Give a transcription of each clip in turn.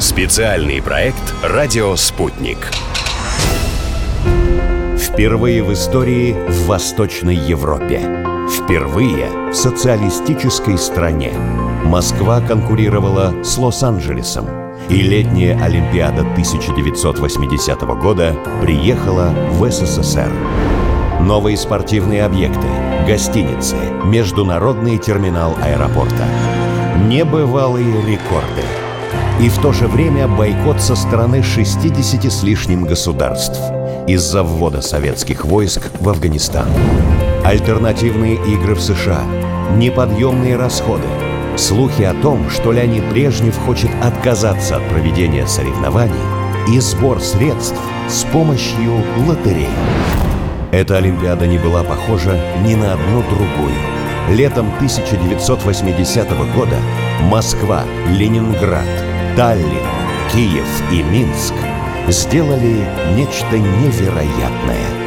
Специальный проект «Радио Спутник». Впервые в истории в Восточной Европе. Впервые в социалистической стране. Москва конкурировала с Лос-Анджелесом. И летняя Олимпиада 1980 года приехала в СССР. Новые спортивные объекты, гостиницы, международный терминал аэропорта. Небывалые рекорды. И в то же время бойкот со стороны 60 с лишним государств из-за ввода советских войск в Афганистан. Альтернативные игры в США, неподъемные расходы, слухи о том, что Леонид Брежнев хочет отказаться от проведения соревнований и сбор средств с помощью лотереи. Эта Олимпиада не была похожа ни на одну другую. Летом 1980 года Москва, Ленинград, Таллин, Киев и Минск сделали нечто невероятное.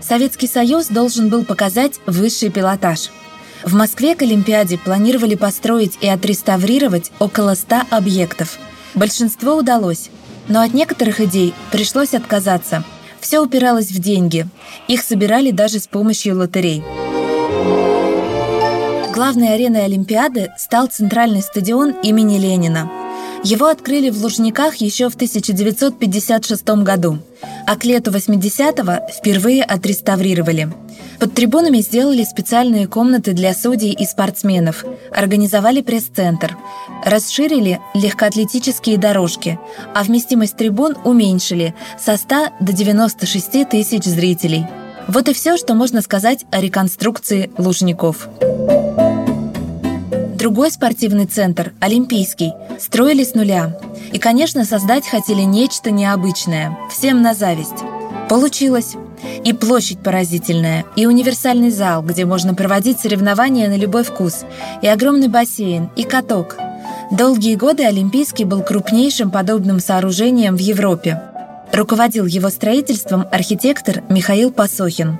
Советский Союз должен был показать высший пилотаж. В Москве к Олимпиаде планировали построить и отреставрировать около 100 объектов. Большинство удалось, но от некоторых идей пришлось отказаться. Все упиралось в деньги. Их собирали даже с помощью лотерей. Главной ареной Олимпиады стал центральный стадион имени Ленина – его открыли в Лужниках еще в 1956 году, а к лету 80-го впервые отреставрировали. Под трибунами сделали специальные комнаты для судей и спортсменов, организовали пресс-центр, расширили легкоатлетические дорожки, а вместимость трибун уменьшили со 100 до 96 тысяч зрителей. Вот и все, что можно сказать о реконструкции Лужников. Другой спортивный центр, Олимпийский, строили с нуля. И, конечно, создать хотели нечто необычное, всем на зависть. Получилось. И площадь поразительная, и универсальный зал, где можно проводить соревнования на любой вкус, и огромный бассейн, и каток. Долгие годы Олимпийский был крупнейшим подобным сооружением в Европе. Руководил его строительством архитектор Михаил Посохин.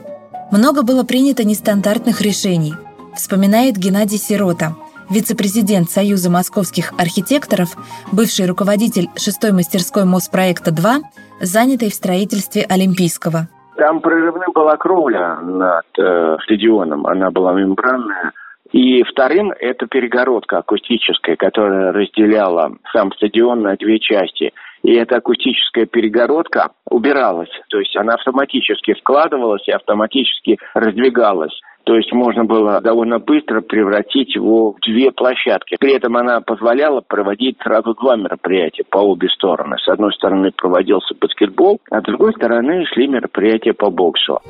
Много было принято нестандартных решений, вспоминает Геннадий Сирота – вице-президент Союза московских архитекторов, бывший руководитель шестой мастерской Моспроекта-2, занятый в строительстве Олимпийского. Там прорывная была кровля над э, стадионом, она была мембранная. И вторым это перегородка акустическая, которая разделяла сам стадион на две части. И эта акустическая перегородка убиралась, то есть она автоматически вкладывалась и автоматически раздвигалась. То есть можно было довольно быстро превратить его в две площадки. При этом она позволяла проводить сразу два мероприятия по обе стороны. С одной стороны проводился баскетбол, а с другой стороны шли мероприятия по боксу.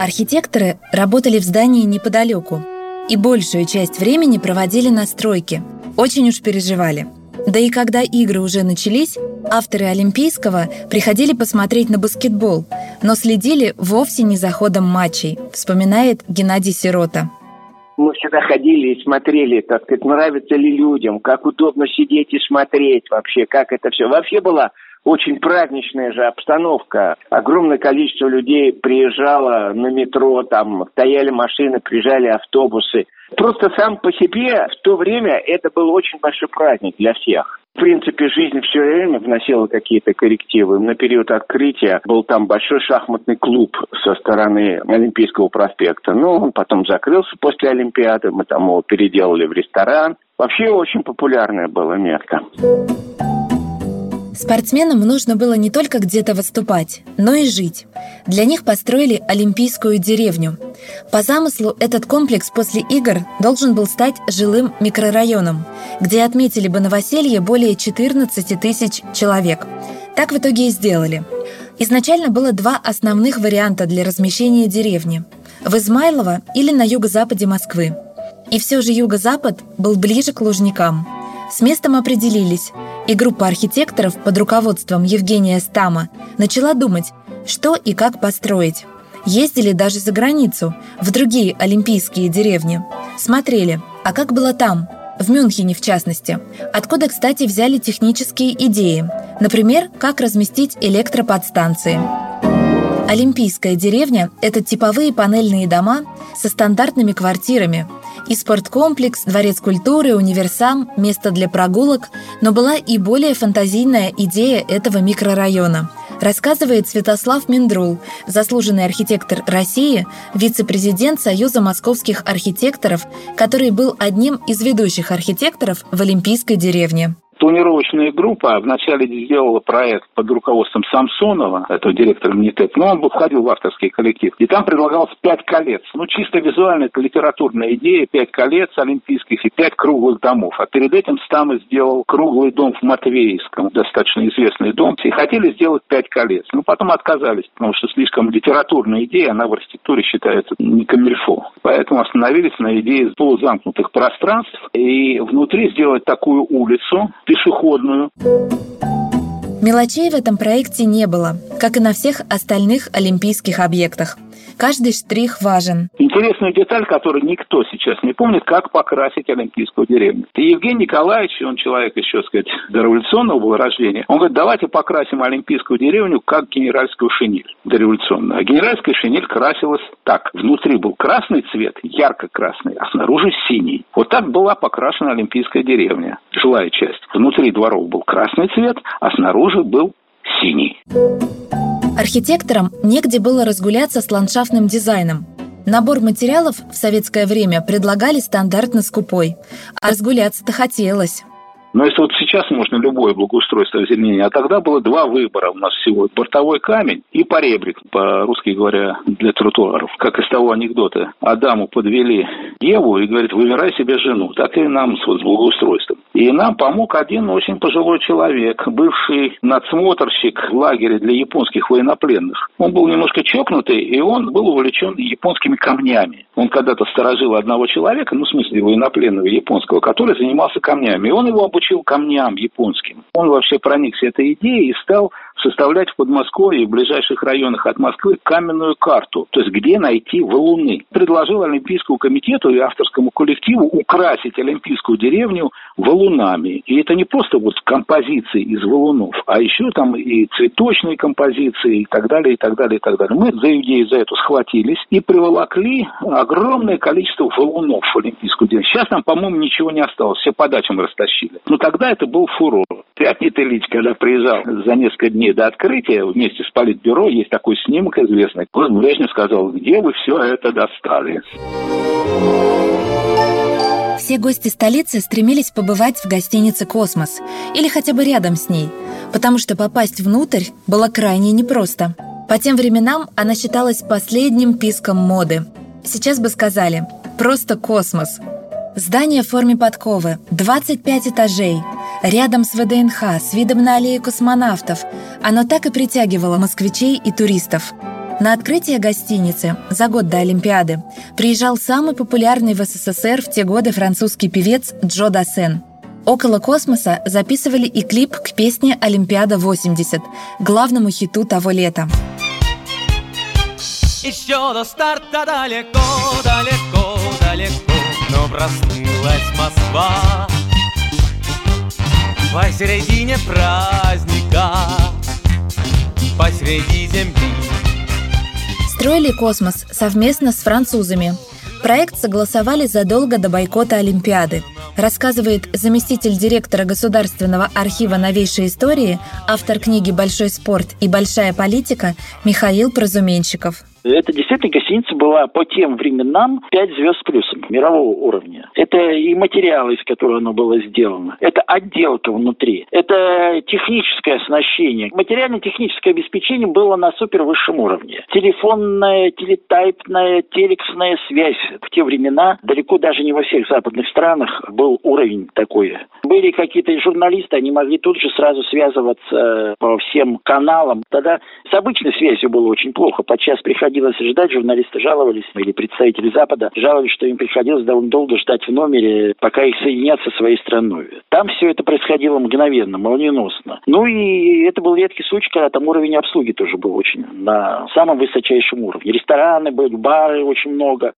Архитекторы работали в здании неподалеку и большую часть времени проводили на стройке. Очень уж переживали – да и когда игры уже начались, авторы Олимпийского приходили посмотреть на баскетбол, но следили вовсе не за ходом матчей, вспоминает Геннадий Сирота. Мы всегда ходили и смотрели, так сказать, нравится ли людям, как удобно сидеть и смотреть вообще, как это все. Вообще была очень праздничная же обстановка. Огромное количество людей приезжало на метро, там стояли машины, приезжали автобусы. Просто сам по себе в то время это был очень большой праздник для всех. В принципе, жизнь все время вносила какие-то коррективы. На период открытия был там большой шахматный клуб со стороны Олимпийского проспекта. Но он потом закрылся после Олимпиады. Мы там его переделали в ресторан. Вообще очень популярное было место. Спортсменам нужно было не только где-то выступать, но и жить. Для них построили Олимпийскую деревню. По замыслу, этот комплекс после игр должен был стать жилым микрорайоном, где отметили бы новоселье более 14 тысяч человек. Так в итоге и сделали. Изначально было два основных варианта для размещения деревни – в Измайлово или на юго-западе Москвы. И все же юго-запад был ближе к Лужникам. С местом определились – и группа архитекторов под руководством Евгения Стама начала думать, что и как построить. Ездили даже за границу, в другие олимпийские деревни. Смотрели, а как было там? в Мюнхене в частности, откуда, кстати, взяли технические идеи, например, как разместить электроподстанции. Олимпийская деревня – это типовые панельные дома со стандартными квартирами, и спорткомплекс, дворец культуры, универсам, место для прогулок, но была и более фантазийная идея этого микрорайона – рассказывает Святослав Миндрул, заслуженный архитектор России, вице-президент Союза московских архитекторов, который был одним из ведущих архитекторов в Олимпийской деревне. Планировочная группа вначале сделала проект под руководством Самсонова, этого директора МНИТЭП, но он бы входил в авторский коллектив. И там предлагалось пять колец. Ну, чисто визуально, это литературная идея. Пять колец олимпийских и пять круглых домов. А перед этим Стамы сделал круглый дом в Матвеевском, достаточно известный дом. И хотели сделать пять колец. Но потом отказались, потому что слишком литературная идея, она в архитектуре считается не камильфо. Поэтому остановились на идее полузамкнутых пространств и внутри сделать такую улицу, пешеходную. Мелочей в этом проекте не было, как и на всех остальных олимпийских объектах. Каждый штрих важен. Интересная деталь, которую никто сейчас не помнит, как покрасить Олимпийскую деревню. И Евгений Николаевич, он человек еще, сказать, дореволюционного был рождения, он говорит, давайте покрасим Олимпийскую деревню как генеральскую шинель дореволюционную. А генеральская шинель красилась так. Внутри был красный цвет, ярко-красный, а снаружи синий. Вот так была покрашена Олимпийская деревня, жилая часть. Внутри дворов был красный цвет, а снаружи был синий. Архитекторам негде было разгуляться с ландшафтным дизайном. Набор материалов в советское время предлагали стандартно скупой, а разгуляться-то хотелось. Но если вот сейчас можно любое благоустройство озеленения, а тогда было два выбора у нас всего. Бортовой камень и поребрик, по-русски говоря, для тротуаров. Как из того анекдота. Адаму подвели Еву и говорит, выбирай себе жену. Так и нам с, вот, благоустройством. И нам помог один очень пожилой человек, бывший надсмотрщик в лагере для японских военнопленных. Он был немножко чокнутый, и он был увлечен японскими камнями. Он когда-то сторожил одного человека, ну, в смысле военнопленного японского, который занимался камнями. И он его обучил учил камням японским. Он вообще проникся этой идеей и стал составлять в Подмосковье и в ближайших районах от Москвы каменную карту, то есть где найти валуны. Предложил Олимпийскому комитету и авторскому коллективу украсить Олимпийскую деревню валунами. И это не просто вот композиции из валунов, а еще там и цветочные композиции и так далее, и так далее, и так далее. Мы за идею за эту схватились и приволокли огромное количество валунов в Олимпийскую деревню. Сейчас нам, по-моему, ничего не осталось, все по дачам растащили. Но тогда это был фурор. Леонид Ильич, когда приезжал за несколько дней до открытия вместе с Политбюро, есть такой снимок известный. Вот Брежнев сказал, где вы все это достали? Все гости столицы стремились побывать в гостинице «Космос» или хотя бы рядом с ней, потому что попасть внутрь было крайне непросто. По тем временам она считалась последним писком моды. Сейчас бы сказали «просто космос». Здание в форме подковы, 25 этажей – Рядом с ВДНХ, с видом на аллею космонавтов, оно так и притягивало москвичей и туристов. На открытие гостиницы за год до Олимпиады приезжал самый популярный в СССР в те годы французский певец Джо Дассен. Около космоса записывали и клип к песне «Олимпиада-80», главному хиту того лета. Еще до старта далеко, далеко, далеко, но проснулась Москва. Посередине праздника Посреди земли Строили космос совместно с французами. Проект согласовали задолго до бойкота Олимпиады. Рассказывает заместитель директора Государственного архива новейшей истории, автор книги «Большой спорт и большая политика» Михаил Прозуменщиков. Это действительно гостиница была по тем временам 5 звезд с плюсом мирового уровня. Это и материалы, из которых оно было сделано. Это отделка внутри. Это техническое оснащение. Материально-техническое обеспечение было на супер высшем уровне. Телефонная, телетайпная, телексная связь. В те времена далеко даже не во всех западных странах был уровень такой. Были какие-то журналисты, они могли тут же сразу связываться по всем каналам. Тогда с обычной связью было очень плохо. Подчас приходили приходилось ждать, журналисты жаловались, или представители Запада жаловались, что им приходилось довольно долго ждать в номере, пока их соединят со своей страной. Там все это происходило мгновенно, молниеносно. Ну и это был редкий случай, когда там уровень обслуги тоже был очень на самом высочайшем уровне. Рестораны были, бары очень много.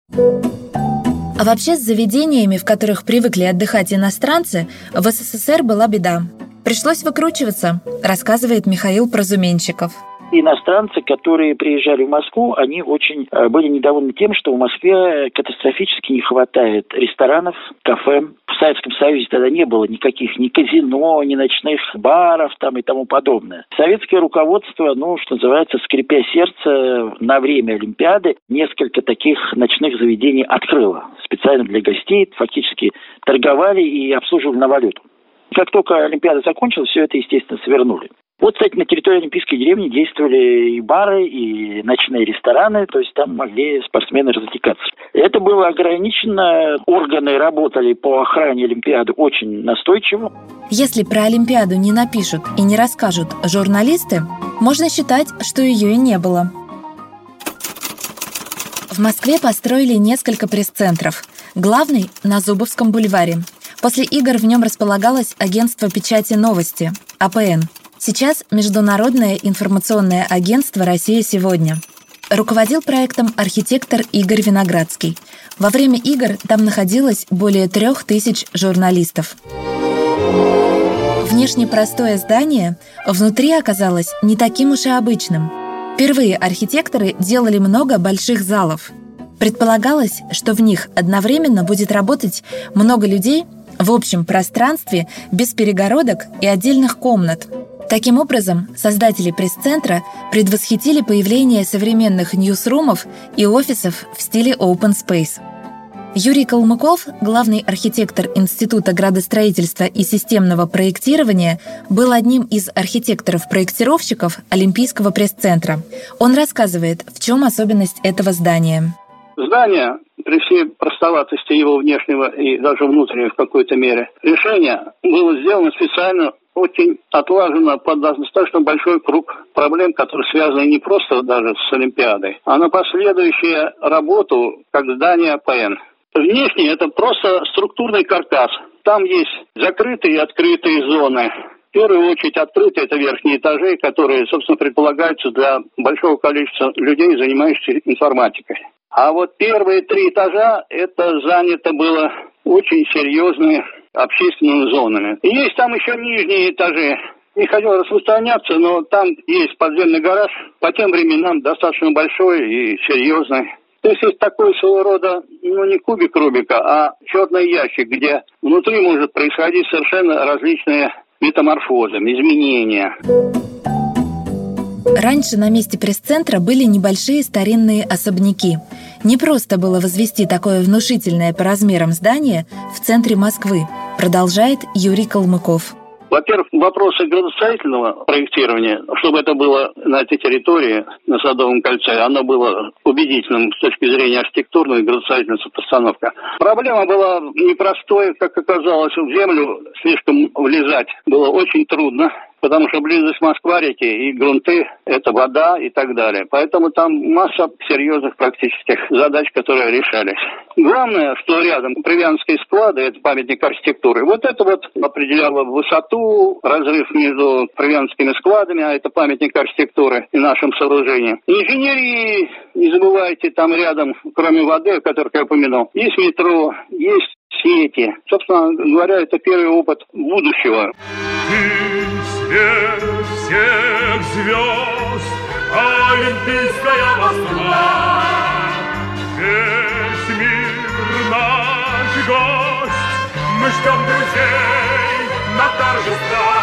А вообще с заведениями, в которых привыкли отдыхать иностранцы, в СССР была беда. Пришлось выкручиваться, рассказывает Михаил Прозуменщиков иностранцы, которые приезжали в Москву, они очень э, были недовольны тем, что в Москве катастрофически не хватает ресторанов, кафе. В Советском Союзе тогда не было никаких ни казино, ни ночных баров там и тому подобное. Советское руководство, ну, что называется, скрипя сердце, на время Олимпиады несколько таких ночных заведений открыло. Специально для гостей фактически торговали и обслуживали на валюту. Как только Олимпиада закончилась, все это, естественно, свернули. Вот, кстати, на территории Олимпийской деревни действовали и бары, и ночные рестораны, то есть там могли спортсмены развлекаться. Это было ограничено, органы работали по охране Олимпиады очень настойчиво. Если про Олимпиаду не напишут и не расскажут журналисты, можно считать, что ее и не было. В Москве построили несколько пресс-центров. Главный – на Зубовском бульваре. После игр в нем располагалось агентство печати «Новости» – АПН – Сейчас Международное информационное агентство «Россия сегодня». Руководил проектом архитектор Игорь Виноградский. Во время игр там находилось более трех тысяч журналистов. Внешне простое здание внутри оказалось не таким уж и обычным. Впервые архитекторы делали много больших залов. Предполагалось, что в них одновременно будет работать много людей в общем пространстве без перегородок и отдельных комнат – Таким образом, создатели пресс-центра предвосхитили появление современных ньюсрумов и офисов в стиле open space. Юрий Калмыков, главный архитектор Института градостроительства и системного проектирования, был одним из архитекторов-проектировщиков Олимпийского пресс-центра. Он рассказывает, в чем особенность этого здания. Здание при всей простоватости его внешнего и даже внутреннего в какой-то мере решение было сделано специально очень отлажено под достаточно большой круг проблем, которые связаны не просто даже с Олимпиадой, а на последующую работу как здание АПН. Внешне это просто структурный каркас. Там есть закрытые и открытые зоны. В первую очередь открытые – это верхние этажи, которые, собственно, предполагаются для большого количества людей, занимающихся информатикой. А вот первые три этажа – это занято было очень серьезные общественными зонами. И есть там еще нижние этажи. Не хотел распространяться, но там есть подземный гараж, по тем временам достаточно большой и серьезный. То есть есть такой своего рода, ну не кубик Рубика, а черный ящик, где внутри может происходить совершенно различные метаморфозы, изменения. Раньше на месте пресс-центра были небольшие старинные особняки. Не просто было возвести такое внушительное по размерам здание в центре Москвы, продолжает Юрий Калмыков. Во-первых, вопросы градостроительного проектирования, чтобы это было на этой территории, на Садовом кольце, оно было убедительным с точки зрения архитектурной и градостроительной постановки. Проблема была непростой, как оказалось, в землю слишком влезать было очень трудно потому что близость Москва-реки и грунты – это вода и так далее. Поэтому там масса серьезных практических задач, которые решались. Главное, что рядом привянские склады – это памятник архитектуры. Вот это вот определяло высоту, разрыв между привянскими складами, а это памятник архитектуры и нашим сооружением. Инженерии, не забывайте, там рядом, кроме воды, о которой я упомянул, есть метро, есть сети. Собственно говоря, это первый опыт будущего. Свет всех звезд, Олимпийская Москва. Весь мир наш гость, Мы ждем друзей на торжества.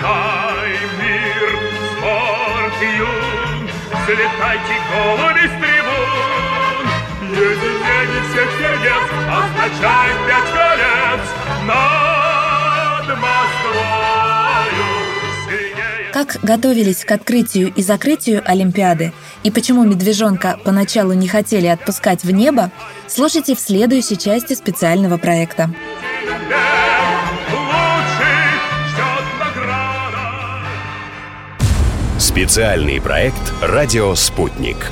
Знай мир, спорт, юн, Взлетайте голуби с трибун. Единение всех сердец Означает пять колец Как готовились к открытию и закрытию Олимпиады и почему медвежонка поначалу не хотели отпускать в небо, слушайте в следующей части специального проекта. Специальный проект «Радио Спутник».